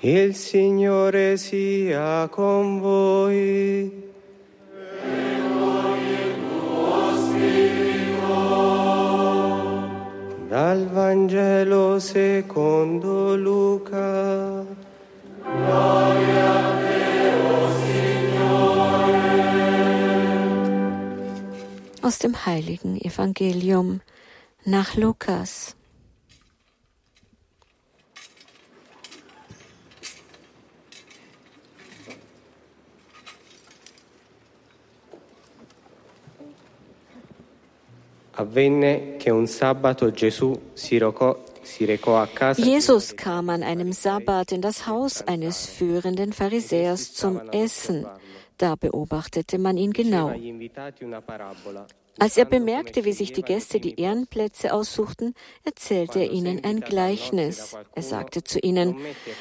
Il Signore sia con voi. Dal Vangelo secondo Luca. Aus dem heiligen Evangelium nach Lukas. Avvenne che un sabato Gesù si recò. Jesus kam an einem Sabbat in das Haus eines führenden Pharisäers zum Essen. Da beobachtete man ihn genau. Als er bemerkte, wie sich die Gäste die Ehrenplätze aussuchten, erzählte er ihnen ein Gleichnis. Er sagte zu ihnen,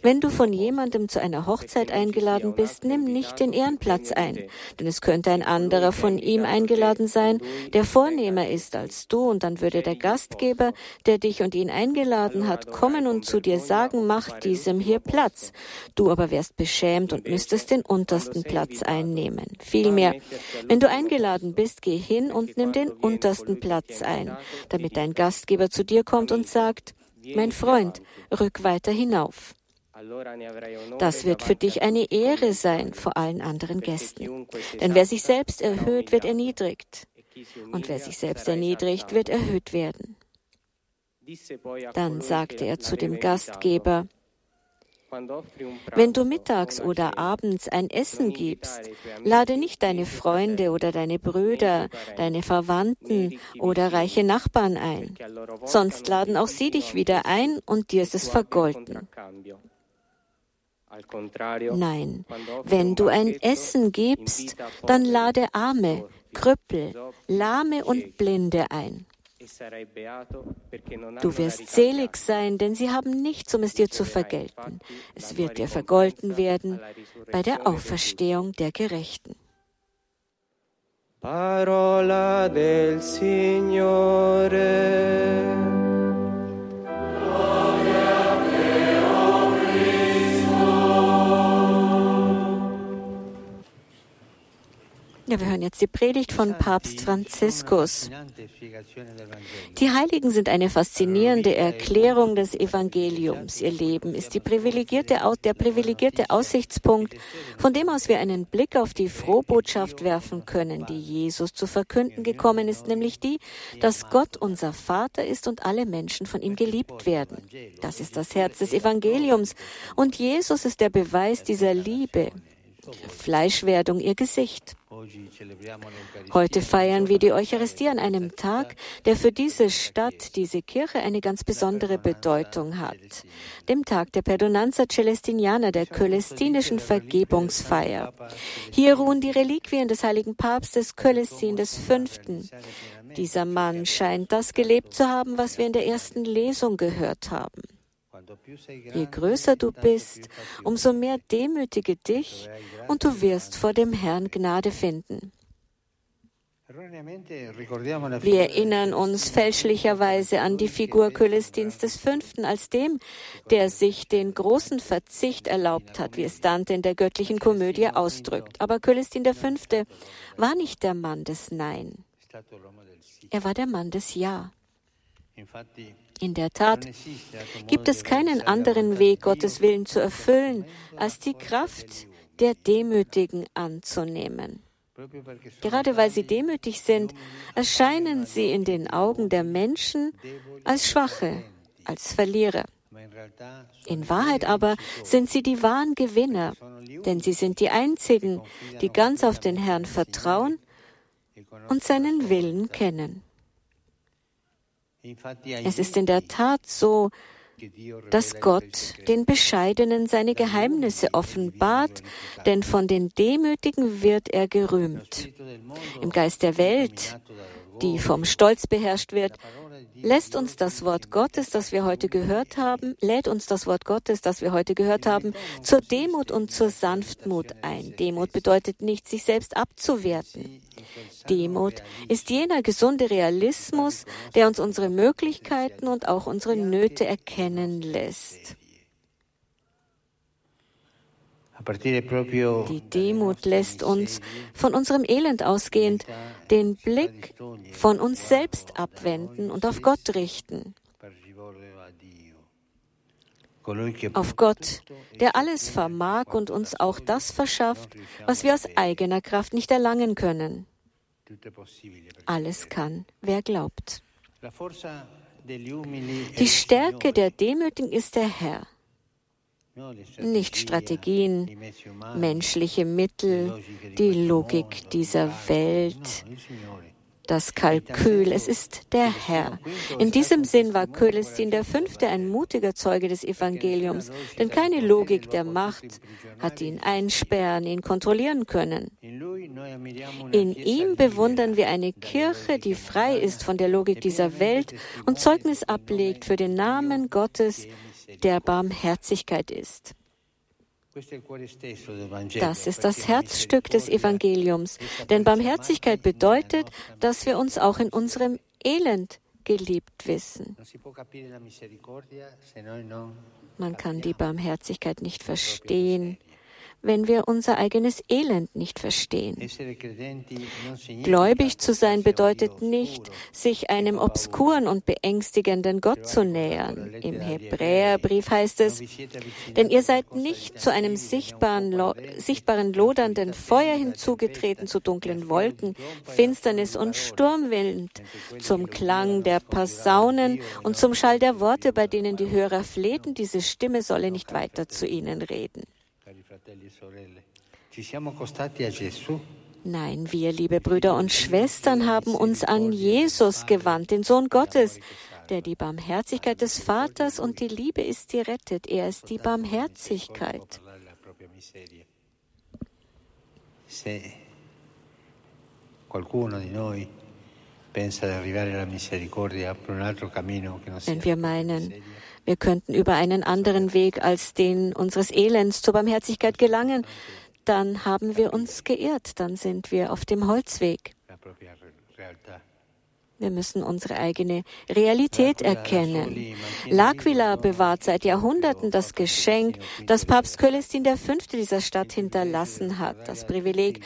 wenn du von jemandem zu einer Hochzeit eingeladen bist, nimm nicht den Ehrenplatz ein, denn es könnte ein anderer von ihm eingeladen sein, der vornehmer ist als du, und dann würde der Gastgeber, der dich und ihn eingeladen hat, kommen und zu dir sagen, mach diesem hier Platz. Du aber wärst beschämt und müsstest den untersten Platz einnehmen. Vielmehr, wenn du eingeladen bist, geh hin und nimm den untersten Platz ein, damit dein Gastgeber zu dir kommt und sagt, mein Freund, rück weiter hinauf. Das wird für dich eine Ehre sein vor allen anderen Gästen. Denn wer sich selbst erhöht, wird erniedrigt. Und wer sich selbst erniedrigt, wird erhöht werden. Dann sagte er zu dem Gastgeber, wenn du mittags oder abends ein Essen gibst, lade nicht deine Freunde oder deine Brüder, deine Verwandten oder reiche Nachbarn ein. Sonst laden auch sie dich wieder ein und dir ist es vergolten. Nein, wenn du ein Essen gibst, dann lade Arme, Krüppel, Lahme und Blinde ein. Du wirst selig sein, denn sie haben nichts, um es dir zu vergelten. Es wird dir vergolten werden bei der Auferstehung der Gerechten. Parola del Signore. Ja, wir hören jetzt die Predigt von Papst Franziskus. Die Heiligen sind eine faszinierende Erklärung des Evangeliums. Ihr Leben ist privilegierte, der privilegierte Aussichtspunkt, von dem aus wir einen Blick auf die Frohbotschaft werfen können, die Jesus zu verkünden gekommen ist, nämlich die, dass Gott unser Vater ist und alle Menschen von ihm geliebt werden. Das ist das Herz des Evangeliums und Jesus ist der Beweis dieser Liebe. Fleischwerdung ihr Gesicht. Heute feiern wir die Eucharistie an einem Tag, der für diese Stadt, diese Kirche eine ganz besondere Bedeutung hat. Dem Tag der Perdonanza Celestiniana, der Cölestinischen Vergebungsfeier. Hier ruhen die Reliquien des heiligen Papstes Cölestin V. Dieser Mann scheint das gelebt zu haben, was wir in der ersten Lesung gehört haben. Je größer du bist, umso mehr demütige dich und du wirst vor dem Herrn Gnade finden. Wir erinnern uns fälschlicherweise an die Figur Cölestins V. als dem, der sich den großen Verzicht erlaubt hat, wie es Dante in der göttlichen Komödie ausdrückt. Aber Cölestin V. war nicht der Mann des Nein. Er war der Mann des Ja. In der Tat gibt es keinen anderen Weg, Gottes Willen zu erfüllen, als die Kraft der Demütigen anzunehmen. Gerade weil sie demütig sind, erscheinen sie in den Augen der Menschen als Schwache, als Verlierer. In Wahrheit aber sind sie die wahren Gewinner, denn sie sind die einzigen, die ganz auf den Herrn vertrauen und seinen Willen kennen. Es ist in der Tat so, dass Gott den Bescheidenen seine Geheimnisse offenbart, denn von den Demütigen wird er gerühmt. Im Geist der Welt, die vom Stolz beherrscht wird, lässt uns das Wort Gottes, das wir heute gehört haben, lädt uns das Wort Gottes, das wir heute gehört haben, zur Demut und zur Sanftmut ein. Demut bedeutet nicht, sich selbst abzuwerten. Demut ist jener gesunde Realismus, der uns unsere Möglichkeiten und auch unsere Nöte erkennen lässt. Die Demut lässt uns von unserem Elend ausgehend den Blick von uns selbst abwenden und auf Gott richten. Auf Gott, der alles vermag und uns auch das verschafft, was wir aus eigener Kraft nicht erlangen können. Alles kann, wer glaubt. Die Stärke der Demütigen ist der Herr nicht Strategien, menschliche Mittel, die Logik dieser Welt, das Kalkül. Es ist der Herr. In diesem Sinn war Kölestin der Fünfte ein mutiger Zeuge des Evangeliums, denn keine Logik der Macht hat ihn einsperren, ihn kontrollieren können. In ihm bewundern wir eine Kirche, die frei ist von der Logik dieser Welt und Zeugnis ablegt für den Namen Gottes, der Barmherzigkeit ist. Das ist das Herzstück des Evangeliums, denn Barmherzigkeit bedeutet, dass wir uns auch in unserem Elend geliebt wissen. Man kann die Barmherzigkeit nicht verstehen, wenn wir unser eigenes Elend nicht verstehen. Gläubig zu sein bedeutet nicht, sich einem obskuren und beängstigenden Gott zu nähern. Im Hebräerbrief heißt es, denn ihr seid nicht zu einem sichtbaren, sichtbaren lodernden Feuer hinzugetreten, zu dunklen Wolken, Finsternis und Sturmwind, zum Klang der Posaunen und zum Schall der Worte, bei denen die Hörer flehten, diese Stimme solle nicht weiter zu ihnen reden. Nein, wir, liebe Brüder und Schwestern, haben uns an Jesus gewandt, den Sohn Gottes, der die Barmherzigkeit des Vaters und die Liebe ist, die rettet. Er ist die Barmherzigkeit. Wenn wir meinen, wir könnten über einen anderen Weg als den unseres Elends zur Barmherzigkeit gelangen, dann haben wir uns geirrt, dann sind wir auf dem Holzweg. Wir müssen unsere eigene Realität erkennen. L'Aquila bewahrt seit Jahrhunderten das Geschenk, das Papst Kölestin V. dieser Stadt hinterlassen hat. Das Privileg,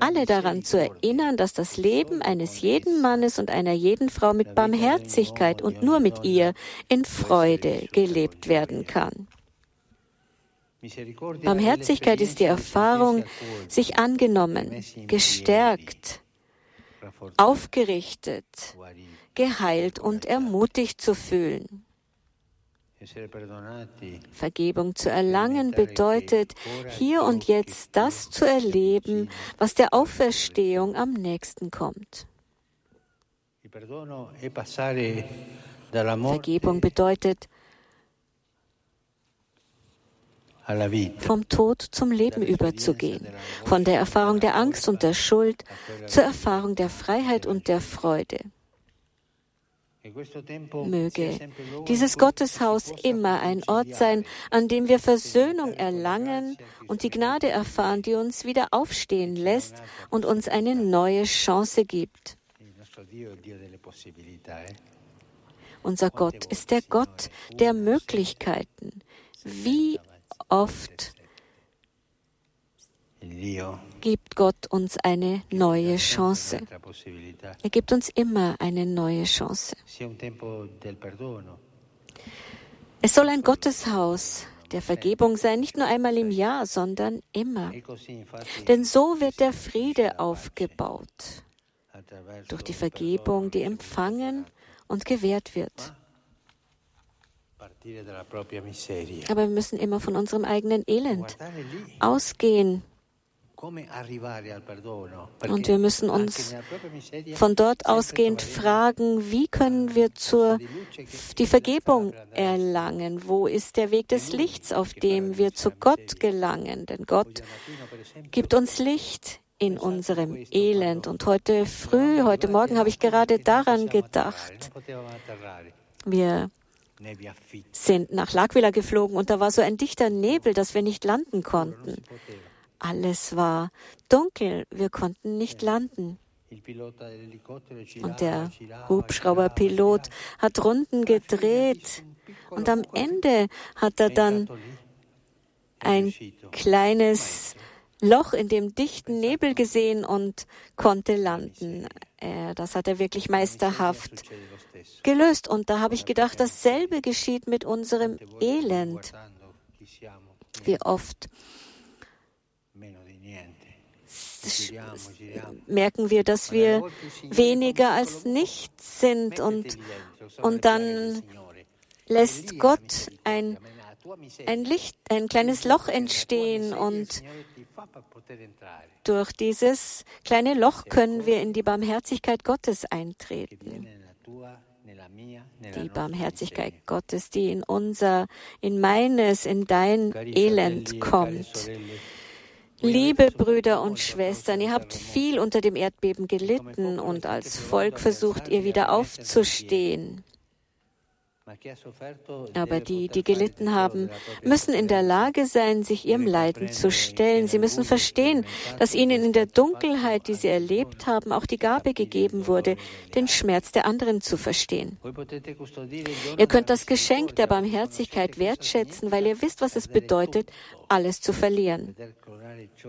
alle daran zu erinnern, dass das Leben eines jeden Mannes und einer jeden Frau mit Barmherzigkeit und nur mit ihr in Freude gelebt werden kann. Barmherzigkeit ist die Erfahrung, sich angenommen, gestärkt, aufgerichtet, geheilt und ermutigt zu fühlen. Vergebung zu erlangen bedeutet, hier und jetzt das zu erleben, was der Auferstehung am nächsten kommt. Vergebung bedeutet, vom Tod zum Leben überzugehen, von der Erfahrung der Angst und der Schuld zur Erfahrung der Freiheit und der Freude. Möge dieses Gotteshaus immer ein Ort sein, an dem wir Versöhnung erlangen und die Gnade erfahren, die uns wieder aufstehen lässt und uns eine neue Chance gibt. Unser Gott ist der Gott der Möglichkeiten. Wie oft gibt Gott uns eine neue Chance. Er gibt uns immer eine neue Chance. Es soll ein Gotteshaus der Vergebung sein, nicht nur einmal im Jahr, sondern immer. Denn so wird der Friede aufgebaut durch die Vergebung, die empfangen und gewährt wird. Aber wir müssen immer von unserem eigenen Elend ausgehen. Und wir müssen uns von dort ausgehend fragen, wie können wir zur, die Vergebung erlangen? Wo ist der Weg des Lichts, auf dem wir zu Gott gelangen? Denn Gott gibt uns Licht in unserem Elend. Und heute früh, heute Morgen habe ich gerade daran gedacht. Wir sind nach L'Aquila geflogen und da war so ein dichter Nebel, dass wir nicht landen konnten. Alles war dunkel, wir konnten nicht landen. Und der Hubschrauberpilot hat Runden gedreht. und am Ende hat er dann ein kleines Loch in dem dichten Nebel gesehen und konnte landen. Äh, das hat er wirklich meisterhaft gelöst. Und da habe ich gedacht, dasselbe geschieht mit unserem Elend. Wie oft merken wir, dass wir weniger als nichts sind und, und dann lässt Gott ein, ein Licht, ein kleines Loch entstehen und durch dieses kleine Loch können wir in die Barmherzigkeit Gottes eintreten. Die Barmherzigkeit Gottes, die in unser, in meines, in dein Elend kommt. Liebe Brüder und Schwestern, ihr habt viel unter dem Erdbeben gelitten und als Volk versucht ihr wieder aufzustehen. Aber die, die gelitten haben, müssen in der Lage sein, sich ihrem Leiden zu stellen. Sie müssen verstehen, dass ihnen in der Dunkelheit, die sie erlebt haben, auch die Gabe gegeben wurde, den Schmerz der anderen zu verstehen. Ihr könnt das Geschenk der Barmherzigkeit wertschätzen, weil ihr wisst, was es bedeutet, alles zu verlieren.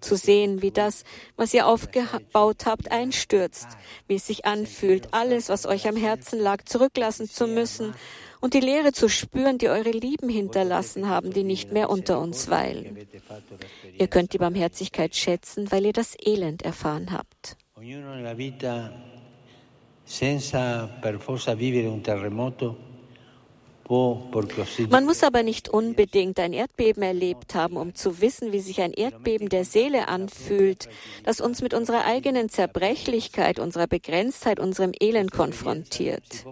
Zu sehen, wie das, was ihr aufgebaut habt, einstürzt, wie es sich anfühlt, alles, was euch am Herzen lag, zurücklassen zu müssen und die Leere zu spüren, die eure Lieben hinterlassen haben, die nicht mehr unter uns weilen. Ihr könnt die Barmherzigkeit schätzen, weil ihr das Elend erfahren habt. senza per forza vivere un terremoto man muss aber nicht unbedingt ein Erdbeben erlebt haben, um zu wissen, wie sich ein Erdbeben der Seele anfühlt, das uns mit unserer eigenen Zerbrechlichkeit, unserer Begrenztheit, unserem Elend konfrontiert.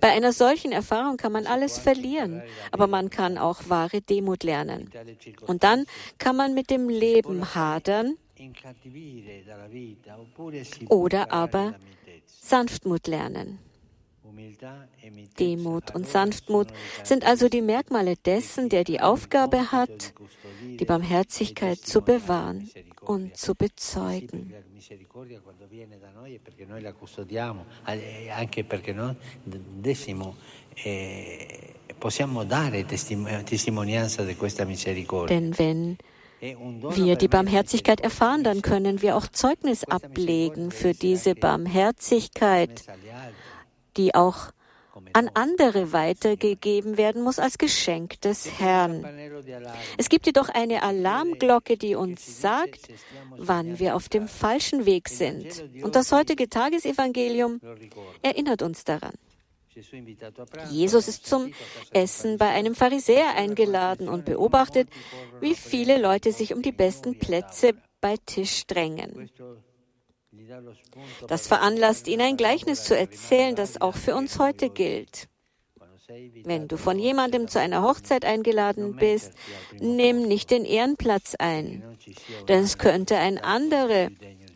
Bei einer solchen Erfahrung kann man alles verlieren, aber man kann auch wahre Demut lernen. Und dann kann man mit dem Leben hadern oder aber Sanftmut lernen. Demut und Sanftmut sind also die Merkmale dessen, der die Aufgabe hat, die Barmherzigkeit zu bewahren und zu bezeugen. Denn wenn wir die Barmherzigkeit erfahren, dann können wir auch Zeugnis ablegen für diese Barmherzigkeit die auch an andere weitergegeben werden muss als Geschenk des Herrn. Es gibt jedoch eine Alarmglocke, die uns sagt, wann wir auf dem falschen Weg sind. Und das heutige Tagesevangelium erinnert uns daran. Jesus ist zum Essen bei einem Pharisäer eingeladen und beobachtet, wie viele Leute sich um die besten Plätze bei Tisch drängen. Das veranlasst ihn, ein Gleichnis zu erzählen, das auch für uns heute gilt. Wenn du von jemandem zu einer Hochzeit eingeladen bist, nimm nicht den Ehrenplatz ein, denn es könnte ein andere,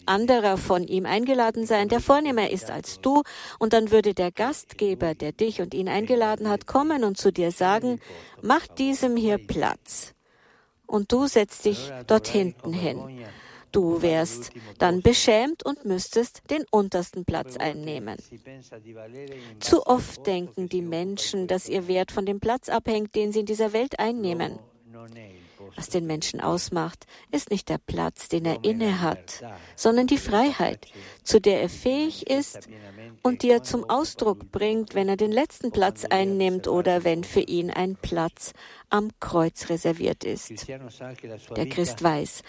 anderer von ihm eingeladen sein, der vornehmer ist als du, und dann würde der Gastgeber, der dich und ihn eingeladen hat, kommen und zu dir sagen, mach diesem hier Platz. Und du setzt dich dort hinten hin. Du wärst dann beschämt und müsstest den untersten Platz einnehmen. Zu oft denken die Menschen, dass ihr Wert von dem Platz abhängt, den sie in dieser Welt einnehmen. Was den Menschen ausmacht, ist nicht der Platz, den er inne hat, sondern die Freiheit, zu der er fähig ist und die er zum Ausdruck bringt, wenn er den letzten Platz einnimmt oder wenn für ihn ein Platz am Kreuz reserviert ist. Der Christ weiß,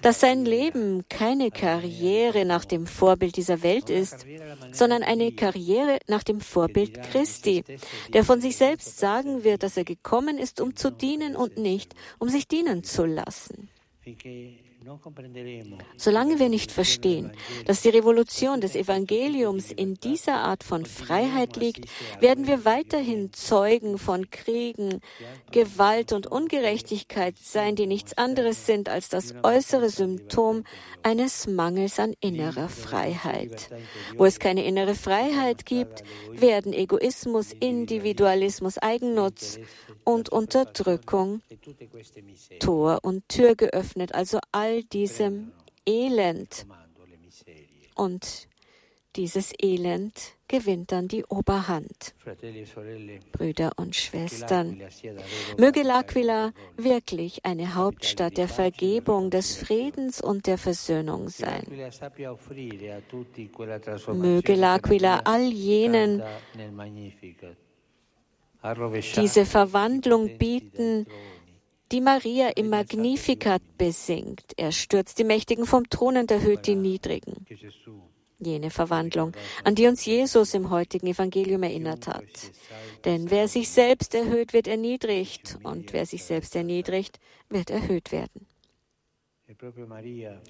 dass sein Leben keine Karriere nach dem Vorbild dieser Welt ist, sondern eine Karriere nach dem Vorbild Christi, der von sich selbst sagen wird, dass er gekommen ist, um zu dienen und nicht, um sich dienen zu lassen. Solange wir nicht verstehen, dass die Revolution des Evangeliums in dieser Art von Freiheit liegt, werden wir weiterhin Zeugen von Kriegen, Gewalt und Ungerechtigkeit sein, die nichts anderes sind als das äußere Symptom eines Mangels an innerer Freiheit. Wo es keine innere Freiheit gibt, werden Egoismus, Individualismus, Eigennutz und Unterdrückung Tor und Tür geöffnet, also all diesem Elend und dieses Elend gewinnt dann die Oberhand. Brüder und Schwestern, möge L'Aquila wirklich eine Hauptstadt der Vergebung, des Friedens und der Versöhnung sein. Möge L'Aquila all jenen diese Verwandlung bieten, die Maria im Magnificat besingt. Er stürzt die Mächtigen vom Thron und erhöht die Niedrigen. Jene Verwandlung, an die uns Jesus im heutigen Evangelium erinnert hat. Denn wer sich selbst erhöht, wird erniedrigt, und wer sich selbst erniedrigt, wird erhöht werden.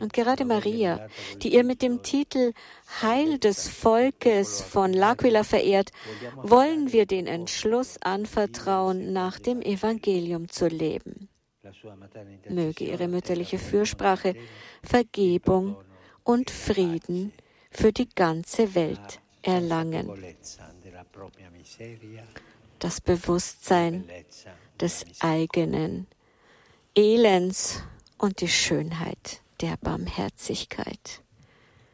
Und gerade Maria, die ihr mit dem Titel Heil des Volkes von L'Aquila verehrt, wollen wir den Entschluss anvertrauen, nach dem Evangelium zu leben. Möge ihre mütterliche Fürsprache Vergebung und Frieden für die ganze Welt erlangen. Das Bewusstsein des eigenen Elends und die Schönheit der Barmherzigkeit.